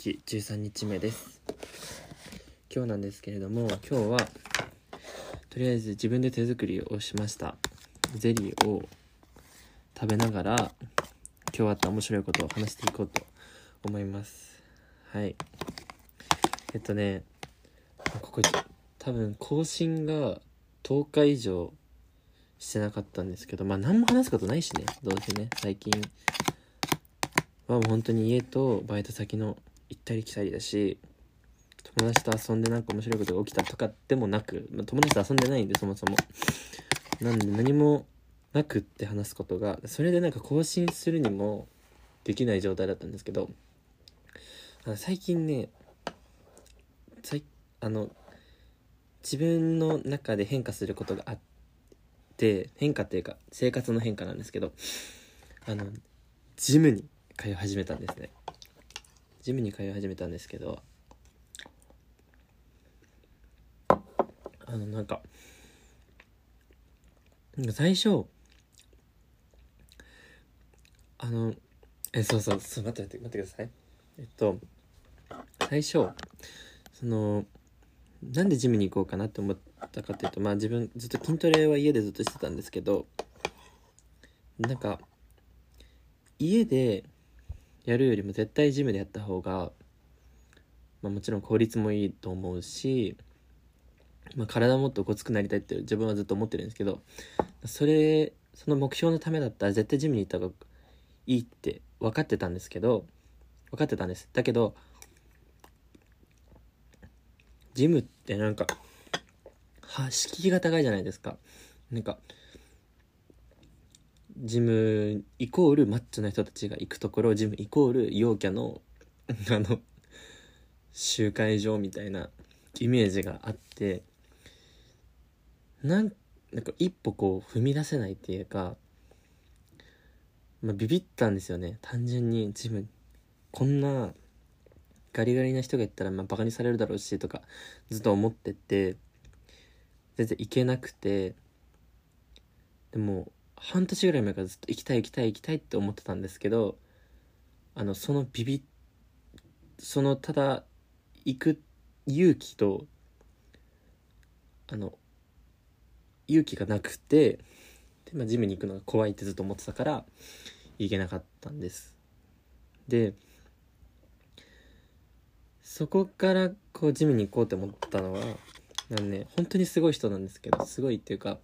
13日目です。今日なんですけれども今日はとりあえず自分で手作りをしました。ゼリーを食べながら今日あった面白いことを話していこうと思います。はい。えっとねここ多分更新が10日以上してなかったんですけどまあ何も話すことないしねどうせね最近。はもう本当に家とバイト先の行ったり来たりだし友達と遊んでなんか面白いことが起きたとかでもなく、まあ、友達と遊んでないんでそもそも。なんで何もなくって話すことがそれでなんか更新するにもできない状態だったんですけど最近ねあの自分の中で変化することがあって変化っていうか生活の変化なんですけどあのジムに通い始めたんですね。ジムに通い始めたんですけどあのなんか最初あのえそうそうそう待って待って待ってください。えっと最初そのなんでジムに行こうかなって思ったかっていうとまあ自分ずっと筋トレは家でずっとしてたんですけどなんか家でやるよりも絶対ジムでやった方が、まあ、もちろん効率もいいと思うし、まあ、体もっとごつくなりたいって自分はずっと思ってるんですけどそれその目標のためだったら絶対ジムに行った方がいいって分かってたんですけど分かってたんです。だけどジムってなんかは敷居が高いじゃないですか。なんかジムイコールマッチョな人たちが行くところジムイコール陽キャのあの集会場みたいなイメージがあってなんなんか一歩こう踏み出せないっていうか、まあ、ビビったんですよね。単純にジムこんなガリガリな人が言ったらまあバカにされるだろうしとかずっと思ってて全然行けなくてでも半年ぐらい前からずっと行きたい行きたい行きたいって思ってたんですけどあのそのビビそのただ行く勇気とあの勇気がなくてで、まあ、ジムに行くのが怖いってずっと思ってたから行けなかったんです。でそこからこうジムに行こうって思ったのはなんね本当にすごい人なんですけどすごいっていうか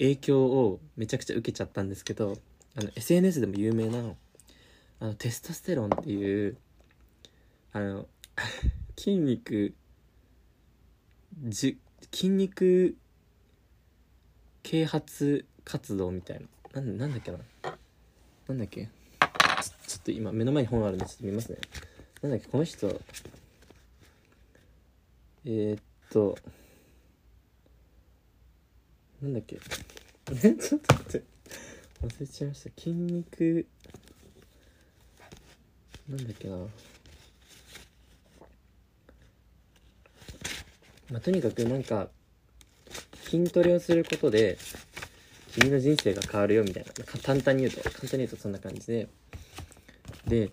影響をめちゃくちゃ受けちゃったんですけどあの SNS でも有名なあのテストステロンっていうあの 筋肉じ筋肉啓発活動みたいな。なんなんだっけな。なんだっけ。ちょっと今目の前に本あるんでちょっと見ますね。なんだっけこの人。えー、っとなんだっけ？えちょっと待って。忘れちゃいました。筋肉。なんだっけな。まあとにかくなんか筋トレをすることで君の人生が変わるよみたいな。簡単に言うと簡単に言うとそんな感じで。で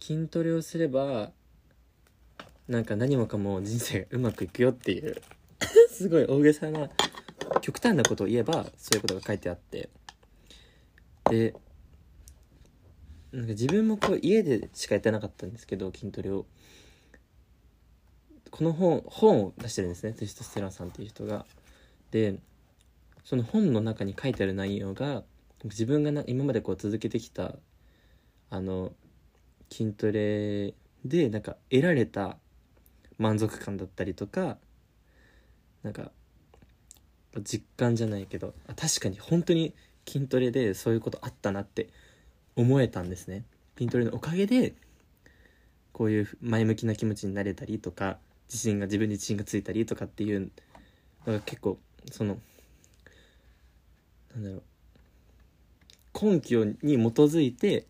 筋トレをすればなんか何もかも人生がうまくいくよっていう。すごい大げさな極端なことを言えばそういうことが書いてあって。でなんか自分もこう家でしかやってなかったんですけど筋トレを。この本本を出してるんですね。テストステランさんっていう人が。でその本の中に書いてある内容が自分がな今までこう続けてきたあの筋トレでなんか得られた満足感だったりとかなんか実感じゃないけど確かに本当に筋トレでそういうことあったなって思えたんですね。筋トレのおかげでこういう前向きな気持ちになれたりとか自信が自分に自信がついたりとかっていうのが結構そのなんだろう根拠に基づいて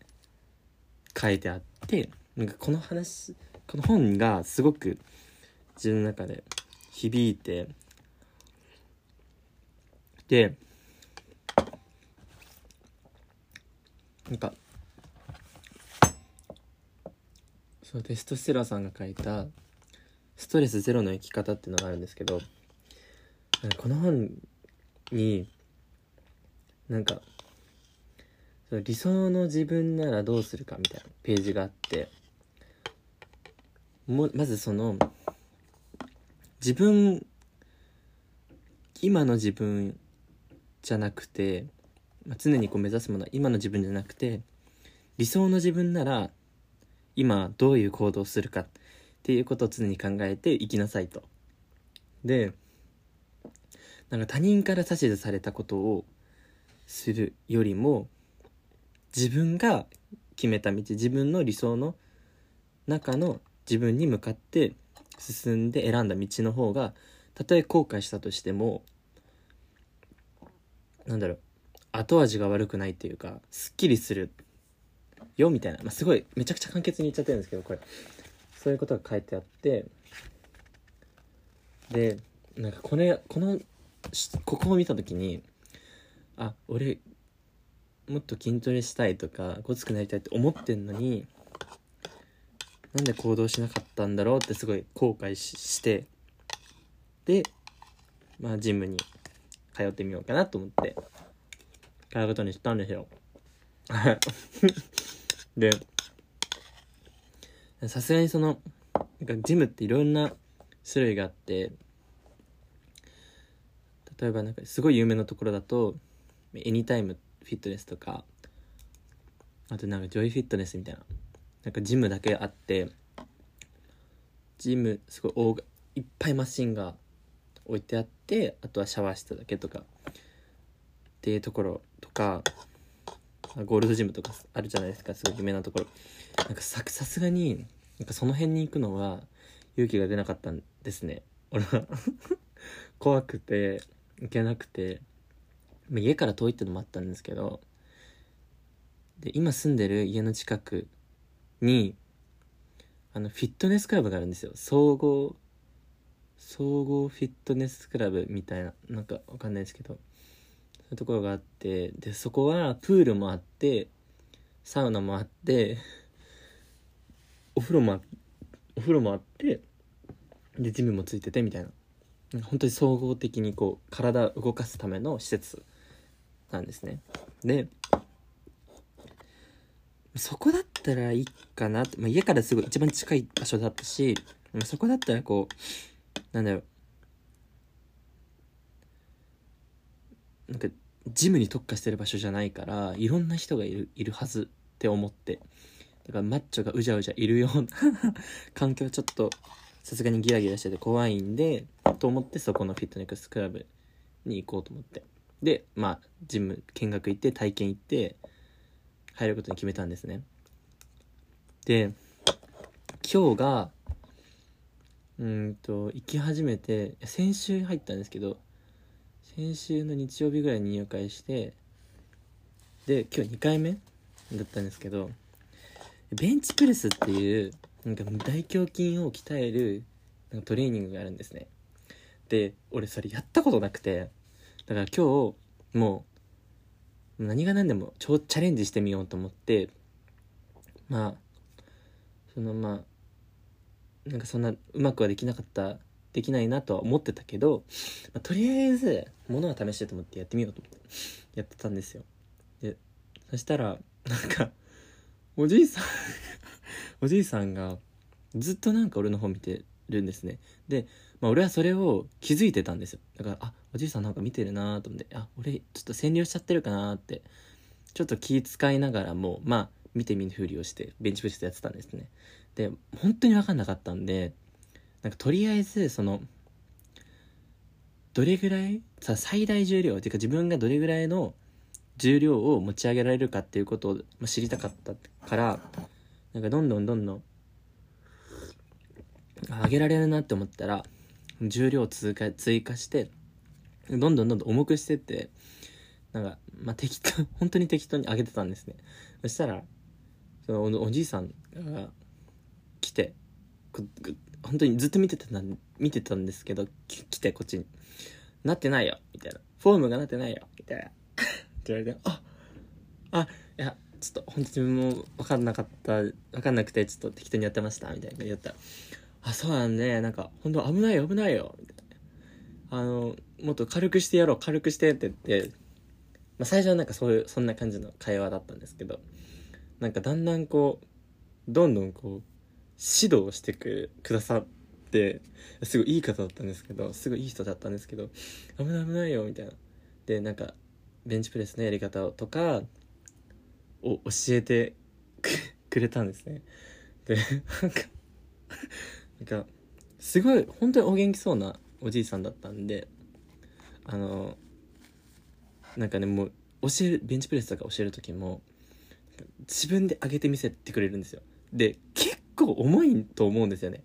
書いてあってなんかこの話この本がすごく自分の中で響いてでなんかそうテストステラさんが書いた「ストレスゼロの生き方」っていうのがあるんですけどこの本になんか理想の自分ならどうするかみたいなページがあってもまずその自分今の自分じゃなくて、まあ、常にこう目指すものは今の自分じゃなくて理想の自分なら今どういう行動をするかっていうことを常に考えて生きなさいと。でなんか他人から指図されたことをするよりも自分が決めた道自分の理想の中の自分に向かって進んで選んだ道の方がたとえ後悔したとしてもなんだろう。後味が悪くないというかすっきりするよみたいな、まあ、すごいめちゃくちゃ簡潔に言っちゃってるんですけどこれ。そういうことが書いてあって。でなんかこれこのここを見た時にあ俺もっと筋トレしたいとかごつくなりたいって思ってんのになんで行動しなかったんだろうってすごい後悔して。でまあジムに通ってみようかなと思って通うことにしたんですよ。でさすがにそのなんかジムっていろんな種類があって例えばなんかすごい有名なところだとエニタイムフィットネスとかあとなんかジョイフィットネスみたいななんかジムだけあってジムすごい大いっぱいマシンが置いてあってあとはシャワー室だけとかっていうところとかゴールドジムとかあるじゃないですかすごい有名なところ。なんかさすがになんかその辺に行くのは勇気が出なかったんですね。俺は。怖くて行けなくて。家から遠いってのもあったんですけどで今住んでる家の近くにあのフィットネスクラブがあるんですよ。総合総合フィットネスクラブみたいななんかわかんないですけどそういうところがあってでそこはプールもあってサウナもあってお風呂もお風呂もあってでジムもついててみたいな。本当に総合的にこう体を動かすための施設なんですね。でそこだったらいいかなって、まあ、家からすぐ一番近い場所だったしそこだったらこうなんだろう。なんかジムに特化してる場所じゃないからいろんな人がいるいるはずって思って。だからマッチョがうじゃうじゃいるような 環境ちょっとさすがにギラギラしてて怖いんでと思ってそこのフィットネスクラブに行こうと思って。でまあジム見学行って体験行って入ることに決めたんですね。で今日がうんと行き始めて先週入ったんですけど先週の日曜日ぐらいに入会してで今日2回目だったんですけどベンチプレスっていうなんか大胸筋を鍛えるなんかトレーニングがあるんですね。で俺それやったことなくてだから今日もう何が何でも超チャレンジしてみようと思ってまあそのまあなんかそんなうまくはできなかったできないなとは思ってたけど、まあ、とりあえず物は試してと思ってやってみようと思ってやってたんですよ。でそしたらなんかおじいさん おじいさんがずっとなんか俺の方見てるんですね。でまあ、俺はそれを気づいてたんですよ。だからあおじいさんなんか見てるなと思ってあ俺ちょっと占領しちゃってるかなってちょっと気遣いながらもまあ見て見ぬふりをしてベンチプレスやってたんですね。で本当に分かんなかったんでなんかとりあえずそのどれぐらいさ最大重量っていうか自分がどれぐらいの重量を持ち上げられるかっていうことを知りたかったからなんかどんどんどんどん上げられるなって思ったら重量を追加追加してどんどんどんどん重くしてってなんかまあ適当本当に適当に上げてたんですね。そしたらそのおじいさんが来て本当にずっと見てた見てたんですけど来てこっちに「なってないよ」みたいな「フォームがなってないよ」みたいな。って言われて「ああいやちょっと本当自分も分かんなかった分かんなくてちょっと適当にやってました。みたいな言ったら「あそうなんね。なんか本当危ないよ危ないよ」みたいな「あのもっと軽くしてやろう軽くして」って言って、まあ、最初はなんかそういうそんな感じの会話だったんですけどなんかだんだんこうどんどんこう指導してくくださってすごいいい方だったんですけどすごいいい人だったんですけど危ない危ないよみたいな。でなんかベンチプレスのやり方とかを教えてくれたんですね。でなんかなんかすごい本当にお元気そうなおじいさんだったんであのなんかねもう教えるベンチプレスとか教える時も自分で上げてみせてくれるんですよ。で結構重いと思うんですよね。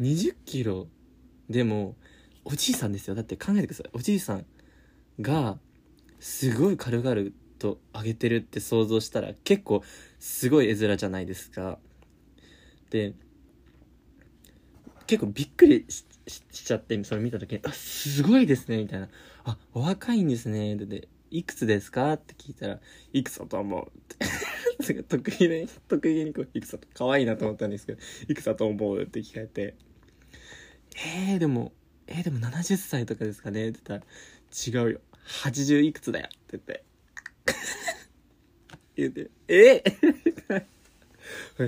20キロでもおじいさんですよ。だって考えてください。おじいさんがすごい軽々と上げてるって想像したら結構すごい絵面じゃないですか。で結構びっくりしちゃってそれ見た時に「あすごいですね」みたいな「あお若いんですね」でで「いくつですか?」って聞いたら「いくつだと思う」って。得意で得意げにこう「いくつだと可愛いなと思ったんですけど「いくつだと思う?」って聞かれて「えー、でもえー、でも70歳とかですかね?」って言ったら「違うよ。80いくつだよ」って言って。言って「えー、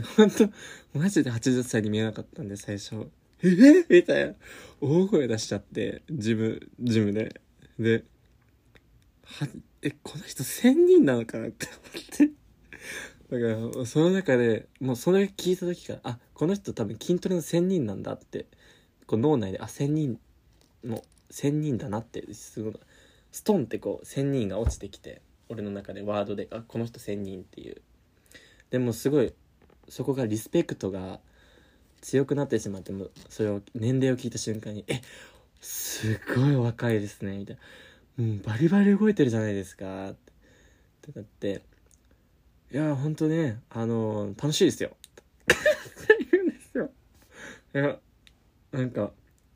本当マジで80歳に見えなかったんで最初「えー、みたいな。大声出しちゃってジムジムで。ではえこの人1000人なのかなって思って。だからその中でもうそれ聞いた時からあこの人多分筋トレの仙人なんだってこう脳内であ仙人も1000人だなってすごいストンってこう仙人が落ちてきて俺の中でワードであこの人仙人っていう。でもすごいそこがリスペクトが強くなってしまってもそれを年齢を聞いた瞬間に「えすごい若いですね」みたいな「うんバリバリ動いてるじゃないですか」ってなって「いや本当ねあの楽しいですよ」って言うんですよ。いやなんか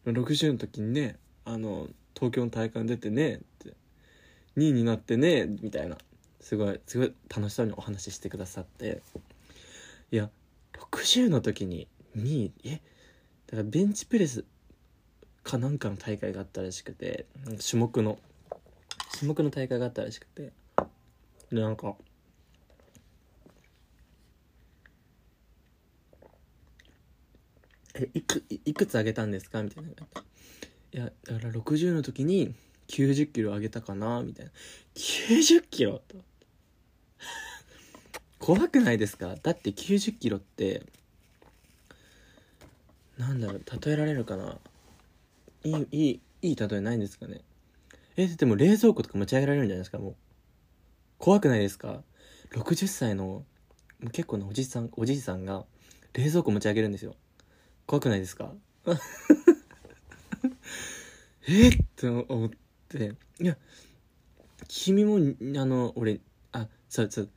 60の時にねあの東京の大会に出てねって2位になってねみたいなすごいすごい楽しそうにお話ししてくださって。いや60の時に2位え？だからベンチプレスかなんかの大会があったらしくて種目の種目の大会があったらしくて。でなんかえいくいくつ上げたんですか？みたいないやだから60の時に90キロ上げたかな？みたいな。90キロ？と。怖くないですか？だって90キロってなんだろう例えられるかな？いいいいいい例えないんですかね？えでも冷蔵庫とか持ち上げられるんじゃないですか？もう。怖くないですか？60歳の結構なおじさんおじいさんが冷蔵庫持ち上げるんですよ。怖くないですか？え？って思って。いや君もあの俺あそうそう。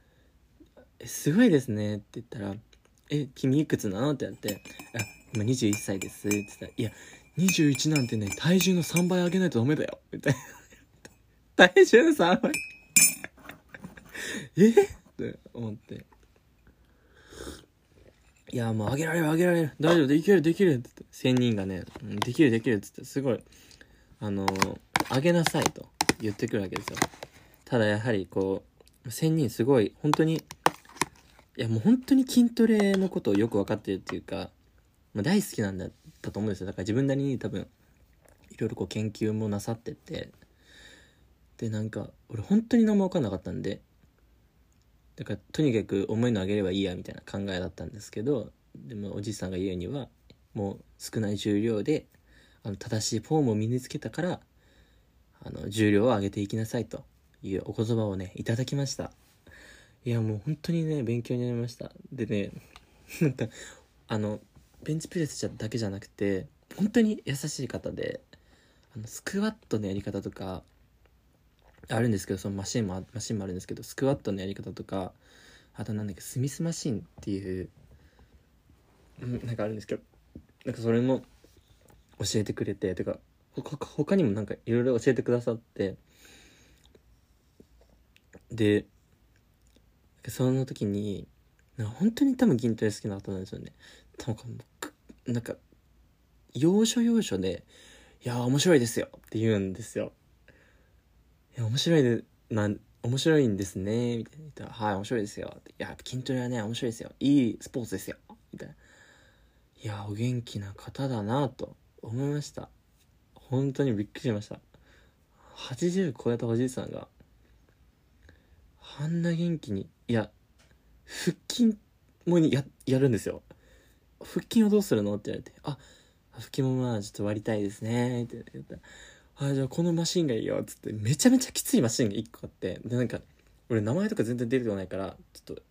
すごいですねって言ったら「え君いくつなの?」ってなって「あ今21歳です」って言ったら「いや21なんてね体重の3倍上げないとダメだよ」みたいな。体重の3倍。え？って思って。いやもう上げられる上げられる。大丈夫できるできる。って言って。1000人がね、できるできる。っつって。すごい。あのー、上げなさいと言ってくるわけですよ。ただやはりこう1000人すごい。本当にいやもう本当に筋トレのことをよく分かってるっていうか、まあ、大好きなんだったと思うんですよ。だから自分なりに多分いろいろこう研究もなさってて。でなんか俺本当に何も分かんなかったんでだからとにかく重いの上げればいいやみたいな考えだったんですけどでもおじいさんが言うにはもう少ない重量であの正しいフォームを身につけたからあの重量を上げていきなさいというお言葉をねいただきました。いやもう本当にね勉強になりました。でね なんかあのベンチプレスだけじゃなくて本当に優しい方であのスクワットのやり方とかあるんですけどそのマシンもマシンもあるんですけどスクワットのやり方とかあとなんだっけスミスマシンっていううんなんかあるんですけどなんかそれも教えてくれててか他他にもなんかいろいろ教えてくださってでその時になんか本当に多分筋トレ好きな方なんですよね。多分なんか要所要所で「いや面白いですよ」って言うんですよ。いや面白いでなん面白いんですねみたいな。言ったら「はい面白いですよ」いや筋トレはね面白いですよ。いいスポーツですよ」みたいな。いやお元気な方だなと思いました。本当にびっくりしました。80超えたおじいさんがあんな元気にいや腹筋もややるんですよ。腹筋をどうするの？って言われてあ腹筋もまあちょっと割りたいですねって言ったあじゃあこのマシンがいいよっつって。めちゃめちゃきついマシンが1個あって。でなんか俺名前とか全然出てこないからちょっと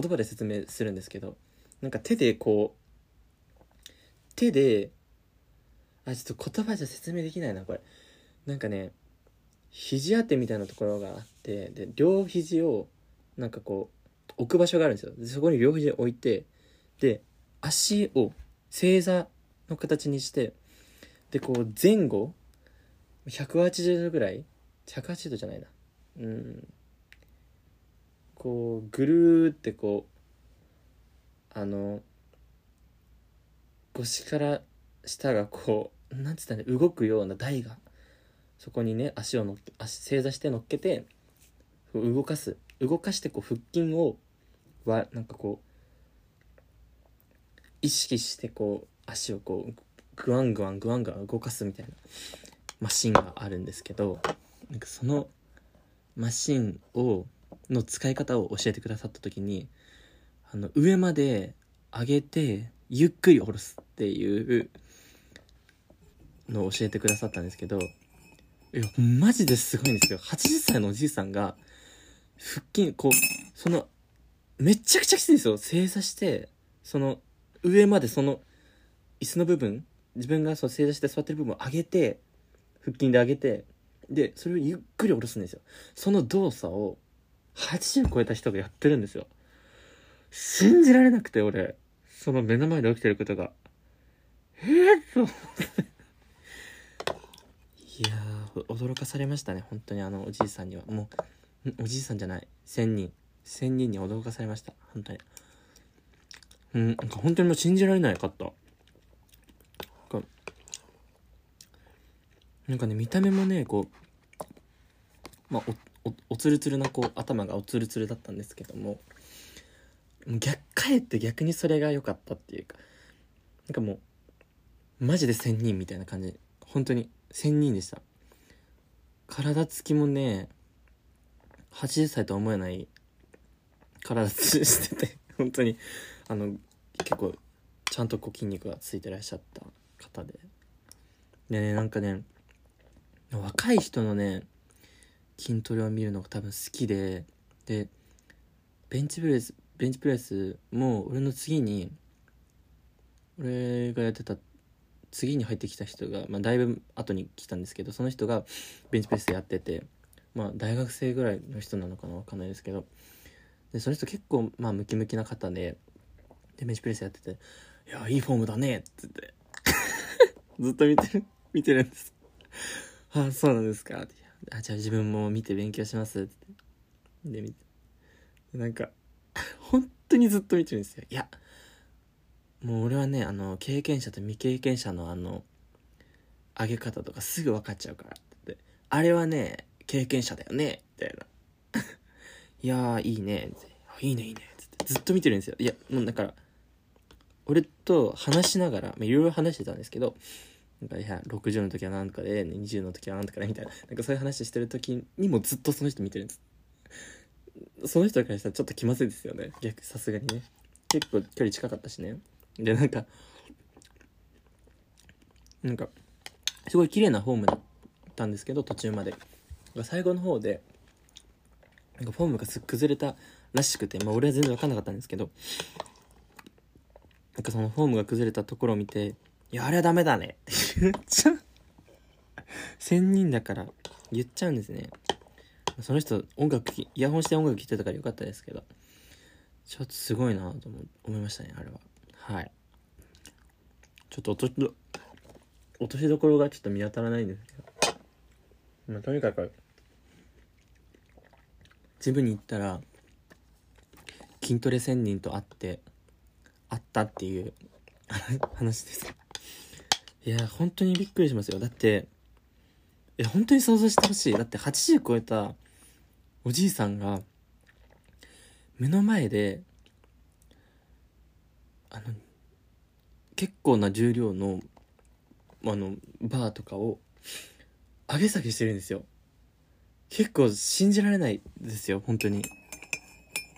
言葉で説明するんですけど。なんか手でこう手であちょっと言葉じゃ説明できないなこれ。なんかね肘当てみたいなところがあってで両肘をなんかこう置く場所があるんですよ。でそこに両肘置いてで足を正座の形にしてでこう前後180度ぐらい？180度じゃないな。うん。こうぐるーってこうあの腰から下がこうなんつったら動くような台がそこにね足を乗っ足正座して乗っけて動かす。動かしてこう腹筋をわなんかこう意識してこう足をこうグワングワングワングワン動かすみたいな。マシンがあるんですけどなんかそのマシンをの使い方を教えてくださった時にあの上まで上げてゆっくり下ろすっていうのを教えてくださったんですけどいやマジですごいんですよ。80歳のおじいさんが腹筋こうそのめちゃくちゃきついんですよ。正座してその上までその椅子の部分自分がその正座して座ってる部分を上げて腹筋で上げてでそれをゆっくり下ろすんですよ。その動作を80超えた人がやってるんですよ。信じられなくて俺。その目の前で起きてることが。えー、と思っていやー驚かされましたね。本当にあのおじいさんには。もうおじいさんじゃない。1000人。1000人に驚かされました。本当に。うんなんか本当にもう信じられないかった。なんかね見た目もねこうまあおおつるつるなこう頭がおつるつるだったんですけども逆かえって逆にそれが良かったっていうかなんかもうマジで1000人みたいな感じ。本当に1000人でした。体つきもね80歳とは思えない体つきしてて 本当にあの結構ちゃんとこう筋肉がついてらっしゃった方で。でねなんかね若い人のね筋トレを見るのが多分好きででベンチプレスベンチプレスも俺の次に俺がやってた次に入ってきた人が、まあ、だいぶ後に来たんですけどその人がベンチプレスやっててまあ大学生ぐらいの人なのかな分かんないですけどでその人結構まあムキムキな方ででベンチプレスやってて「いやいいフォームだね」っつって ずっと見てる見てるんです。あそうなんですかあじゃあ自分も見て勉強しますって。で見て。なんか 本当にずっと見てるんですよ。いやもう俺はねあの経験者と未経験者のあの上げ方とかすぐ分かっちゃうから。ってあれはね経験者だよね。みたいな。いやーいいね。いいねいいね。ってずっと見てるんですよ。いやもうだから俺と話しながらいろいろ話してたんですけどなんかいや60の時はなんとかで20の時はなんとかでみたいな。なんかそういう話してる時にもずっとその人見てるんです。その人からしたらちょっと気まずいですよね。逆さすがにね。結構距離近かったしね。でなんかなんかすごい綺麗なフォームだったんですけど途中まで。最後の方でなんかフォームが崩れたらしくてまあ俺は全然分かんなかったんですけどなんかそのフォームが崩れたところを見ていや、あれはダメだねって言っちゃう。千人だから言っちゃうんですね。その人、音楽、イヤホンして音楽聴いてたからよかったですけど、ちょっとすごいなと思いましたね、あれは。はい。ちょっと落としど、落としどころがちょっと見当たらないんですけど。まあ、とにかく、ジムに行ったら、筋トレ仙人と会って会ったっていう話ですいや本当にびっくりしますよ。だっていや本当に想像してほしい。だって80超えたおじいさんが目の前であの結構な重量のあのバーとかを上げ下げしてるんですよ。結構信じられないですよ本当に。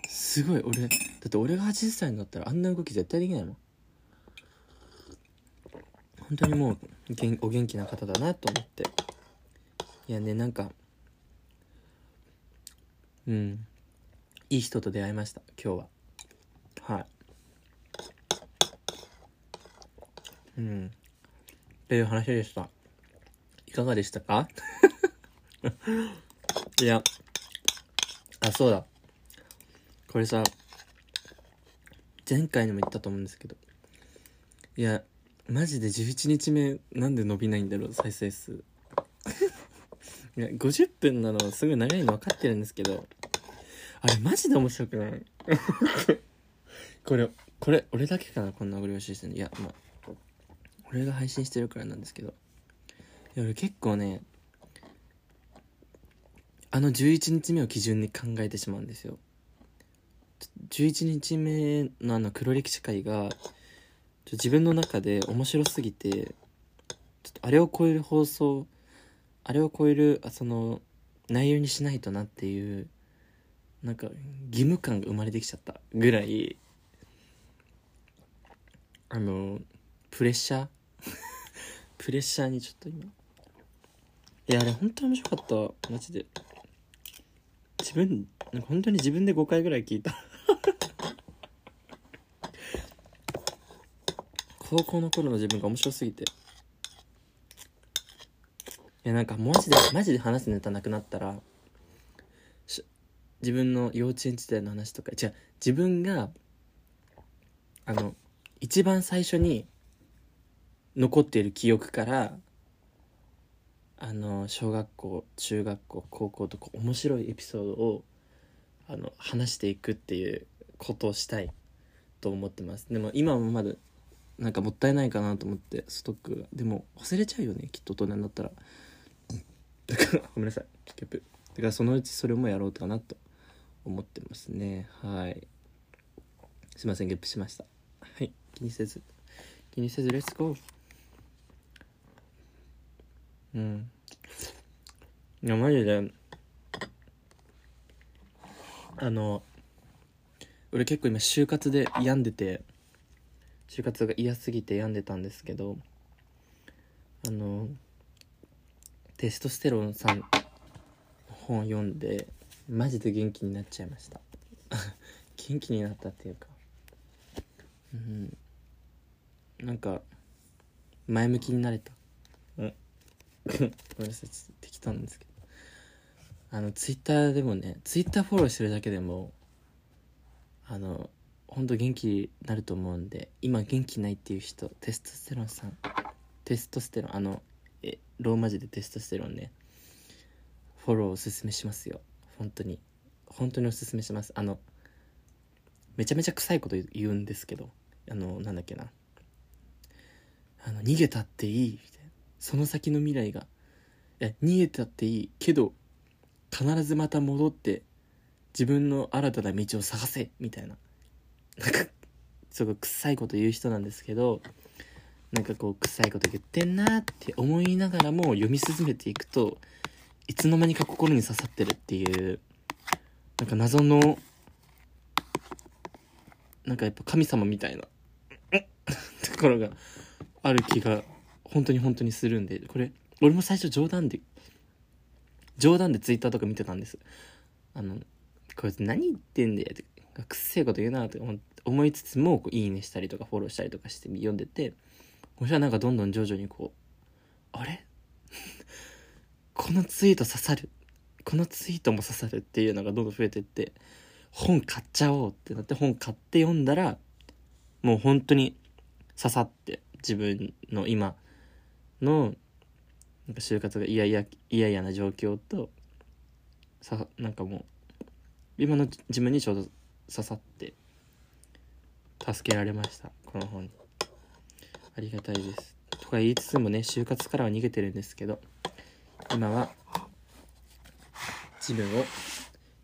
すごい俺だって俺が80歳になったらあんな動き絶対できないもん。本当にもうげんお元気な方だなと思って。いやねなんかうん。いい人と出会いました今日は。はい。うん。っていう話でした。いかがでしたか？いや。あそうだ。これさ前回にも言ったと思うんですけど。いやマジで11日目なんで伸びないんだろう？再生数。いや50分なのすごい長いの分かってるんですけど。あれマジで面白くない？これこれ俺だけかな？こんなご了承してるのいやまあ俺が配信してるからなんですけど。いや俺結構ねあの11日目を基準に考えてしまうんですよ。11日目のあの黒歴史会が自分の中で面白すぎてちょっとあれを超える放送あれを超えるあその内容にしないとなっていうなんか義務感が生まれてきちゃったぐらいあのプレッシャー？プレッシャーにちょっと今。いやあれ本当に面白かった。マジで。自分なんか本当に自分で5回ぐらい聞いた。高校の頃の自分が面白すぎて。いやなんかマジでマジで話すネタなくなったら自分の幼稚園時代の話とか違う自分があの一番最初に残っている記憶からあの小学校中学校高校とか面白いエピソードをあの話していくっていうことをしたいと思ってます。でも今もまだなんかもったいないかなと思ってストックが。でも忘れちゃうよねきっと大人になったら。だからごめんなさいキャップだからそのうちそれもやろうかなと思ってますね。はい。すいませんゲップしました。はい。気にせず。気にせずレッツゴー。うん。いやマジで。あの俺結構今就活で病んでて。就活が嫌すぎて病んでたんですけどあのテストステロンさんの本読んでマジで元気になっちゃいました。元気になったっていうか。うん。なんか前向きになれた。うん ごめんなさいちょっと適当なんですけど。あのツイッターでもねツイッターフォローしてるだけでもあの本当元気になると思うんで今元気ないっていう人テストステロンさん。テストステロンあのえローマ字でテストステロンね。フォローおすすめしますよ。本当に。本当におすすめします。あのめちゃめちゃ臭いこと言うんですけど。あのなんだっけな。あの逃げたっていいみたいな。その先の未来が。いや逃げたっていいけど必ずまた戻って自分の新たな道を探せみたいな。なんかすごい臭いこと言う人なんですけどなんかこう臭いこと言ってんなって思いながらも読み進めていくといつの間にか心に刺さってるっていうなんか謎のなんかやっぱ神様みたいな ところがある気が本当に本当にするんでこれ俺も最初冗談で冗談でツイッターとか見てたんです。あのこいつ何言ってんだよってくっせえこと言うなって思思いつつもこういいねしたりとかフォローしたりとかして読んでてそしたらなんかどんどん徐々にこうあれ？このツイート刺さる。このツイートも刺さるっていうのがどんどん増えてって本買っちゃおうってなって本買って読んだらもう本当に刺さって自分の今のなんか就活が嫌々嫌々な状況とさなんかもう今の自分にちょうど刺さって助けられました。この本。にありがたいです。とか言いつつもね就活からは逃げてるんですけど今はジムを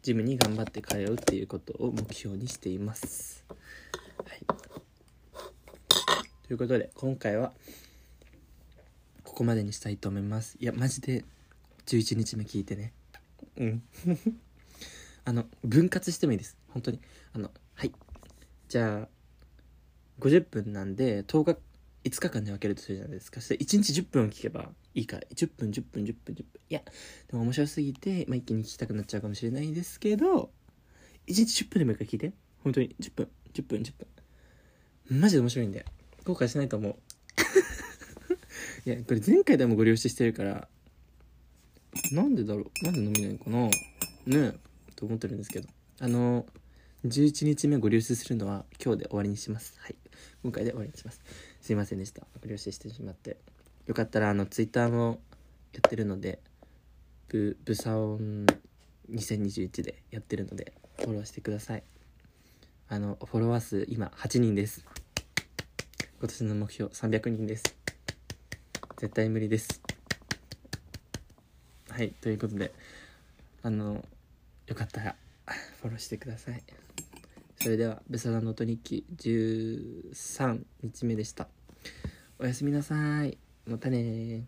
ジムに頑張って通うっていうことを目標にしています。はい。ということで今回はここまでにしたいと思います。いやマジで11日目聞いてね。うん。あの分割してもいいです。本当に。あのはい。じゃあ50分なんで10日5日間で分けるとするじゃないですか。そして1日10分を聞けばいいから10分10分10分10分。いやでも面白すぎて、まあ、一気に聞きたくなっちゃうかもしれないですけど1日10分でもいいから聞いて。本当に10分10分10分。マジで面白いんで後悔しないと思う。いやこれ前回でもご了承してるからなんでだろう？なんで飲めないのかな？ねえと思ってるんですけど。あの11日目ご了承するのは今日で終わりにします。はい。今回で終わりにします。すいませんでした。ご了承してしまって。よかったらあのツイッターもやってるのでブブサオン2021でやってるのでフォローしてください。あのフォロワー数今8人です。今年の目標300人です。絶対無理です。はい。ということであのよかったらフォローしてください。それではブサダノート日記13日目でした。おやすみなさい。またね